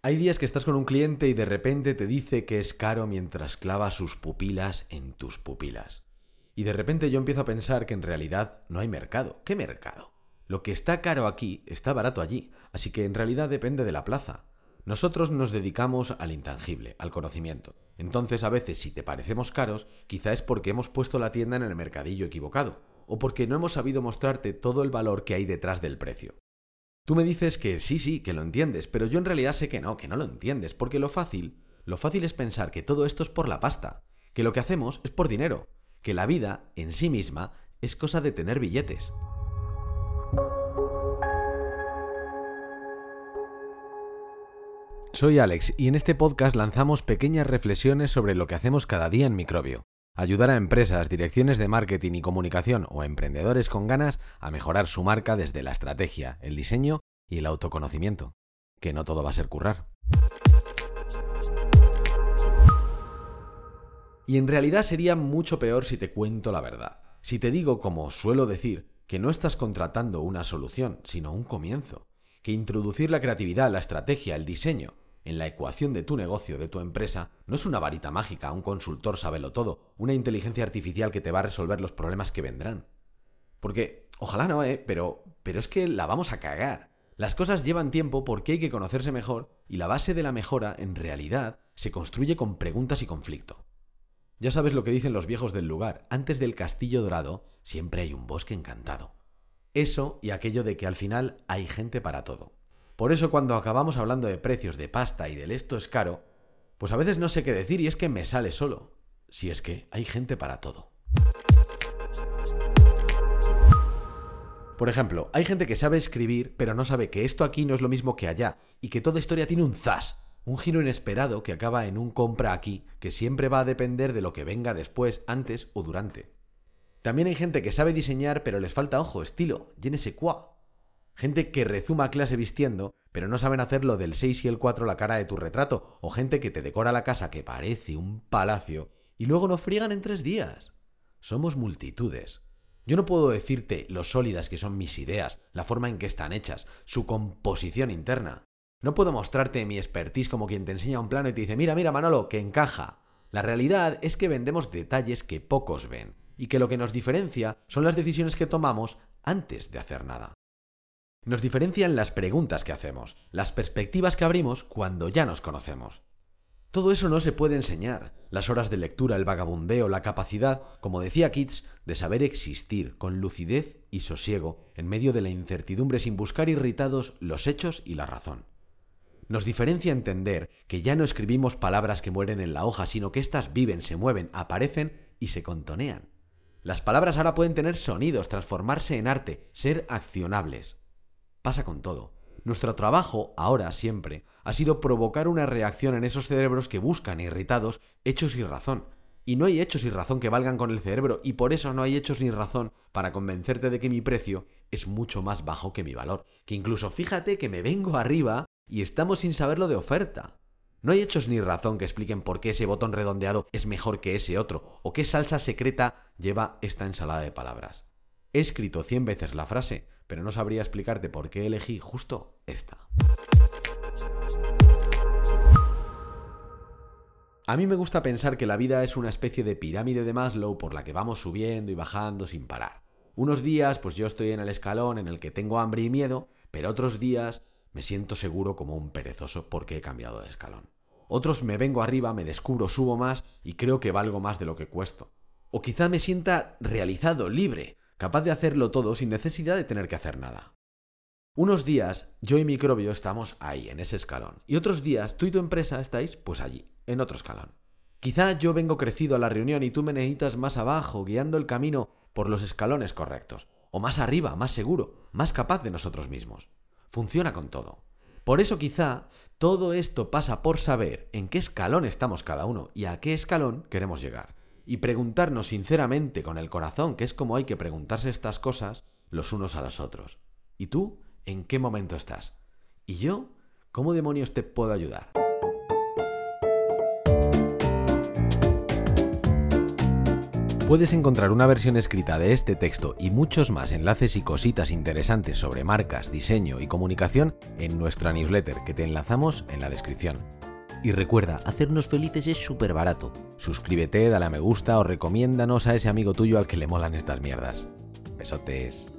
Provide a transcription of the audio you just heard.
Hay días que estás con un cliente y de repente te dice que es caro mientras clava sus pupilas en tus pupilas. Y de repente yo empiezo a pensar que en realidad no hay mercado. ¿Qué mercado? Lo que está caro aquí está barato allí, así que en realidad depende de la plaza. Nosotros nos dedicamos al intangible, al conocimiento. Entonces a veces si te parecemos caros, quizá es porque hemos puesto la tienda en el mercadillo equivocado, o porque no hemos sabido mostrarte todo el valor que hay detrás del precio. Tú me dices que sí, sí, que lo entiendes, pero yo en realidad sé que no, que no lo entiendes, porque lo fácil, lo fácil es pensar que todo esto es por la pasta, que lo que hacemos es por dinero, que la vida, en sí misma, es cosa de tener billetes. Soy Alex y en este podcast lanzamos pequeñas reflexiones sobre lo que hacemos cada día en Microbio ayudar a empresas, direcciones de marketing y comunicación o emprendedores con ganas a mejorar su marca desde la estrategia, el diseño y el autoconocimiento. Que no todo va a ser currar. Y en realidad sería mucho peor si te cuento la verdad. Si te digo, como suelo decir, que no estás contratando una solución, sino un comienzo. Que introducir la creatividad, la estrategia, el diseño en la ecuación de tu negocio, de tu empresa, no es una varita mágica, un consultor sabelo todo, una inteligencia artificial que te va a resolver los problemas que vendrán. Porque, ojalá no, ¿eh? Pero, pero es que la vamos a cagar. Las cosas llevan tiempo porque hay que conocerse mejor y la base de la mejora, en realidad, se construye con preguntas y conflicto. Ya sabes lo que dicen los viejos del lugar, antes del castillo dorado siempre hay un bosque encantado. Eso y aquello de que al final hay gente para todo. Por eso cuando acabamos hablando de precios de pasta y del esto es caro, pues a veces no sé qué decir y es que me sale solo. Si es que hay gente para todo. Por ejemplo, hay gente que sabe escribir, pero no sabe que esto aquí no es lo mismo que allá, y que toda historia tiene un zas, un giro inesperado que acaba en un compra aquí, que siempre va a depender de lo que venga después, antes o durante. También hay gente que sabe diseñar, pero les falta ojo, estilo, je ne gente que rezuma clase vistiendo, pero no saben hacer lo del 6 y el 4 la cara de tu retrato, o gente que te decora la casa que parece un palacio y luego no friegan en tres días. Somos multitudes. Yo no puedo decirte lo sólidas que son mis ideas, la forma en que están hechas, su composición interna. No puedo mostrarte mi expertise como quien te enseña un plano y te dice, mira, mira, Manolo, que encaja. La realidad es que vendemos detalles que pocos ven, y que lo que nos diferencia son las decisiones que tomamos antes de hacer nada. Nos diferencian las preguntas que hacemos, las perspectivas que abrimos cuando ya nos conocemos. Todo eso no se puede enseñar. Las horas de lectura, el vagabundeo, la capacidad, como decía Keats, de saber existir con lucidez y sosiego en medio de la incertidumbre sin buscar irritados los hechos y la razón. Nos diferencia entender que ya no escribimos palabras que mueren en la hoja, sino que éstas viven, se mueven, aparecen y se contonean. Las palabras ahora pueden tener sonidos, transformarse en arte, ser accionables pasa con todo. Nuestro trabajo, ahora siempre, ha sido provocar una reacción en esos cerebros que buscan irritados hechos y razón. Y no hay hechos y razón que valgan con el cerebro, y por eso no hay hechos ni razón para convencerte de que mi precio es mucho más bajo que mi valor. Que incluso fíjate que me vengo arriba y estamos sin saberlo de oferta. No hay hechos ni razón que expliquen por qué ese botón redondeado es mejor que ese otro, o qué salsa secreta lleva esta ensalada de palabras. He escrito cien veces la frase, pero no sabría explicarte por qué elegí justo esta. A mí me gusta pensar que la vida es una especie de pirámide de Maslow por la que vamos subiendo y bajando sin parar. Unos días pues yo estoy en el escalón en el que tengo hambre y miedo, pero otros días me siento seguro como un perezoso porque he cambiado de escalón. Otros me vengo arriba, me descubro, subo más y creo que valgo más de lo que cuesto. O quizá me sienta realizado, libre, capaz de hacerlo todo sin necesidad de tener que hacer nada. Unos días yo y Microbio estamos ahí, en ese escalón, y otros días tú y tu empresa estáis pues allí, en otro escalón. Quizá yo vengo crecido a la reunión y tú me necesitas más abajo, guiando el camino por los escalones correctos, o más arriba, más seguro, más capaz de nosotros mismos. Funciona con todo. Por eso quizá todo esto pasa por saber en qué escalón estamos cada uno y a qué escalón queremos llegar y preguntarnos sinceramente con el corazón, que es como hay que preguntarse estas cosas los unos a los otros. ¿Y tú en qué momento estás? ¿Y yo cómo demonios te puedo ayudar? Puedes encontrar una versión escrita de este texto y muchos más enlaces y cositas interesantes sobre marcas, diseño y comunicación en nuestra newsletter que te enlazamos en la descripción. Y recuerda, hacernos felices es súper barato. Suscríbete, dale a me gusta o recomiéndanos a ese amigo tuyo al que le molan estas mierdas. Besotes.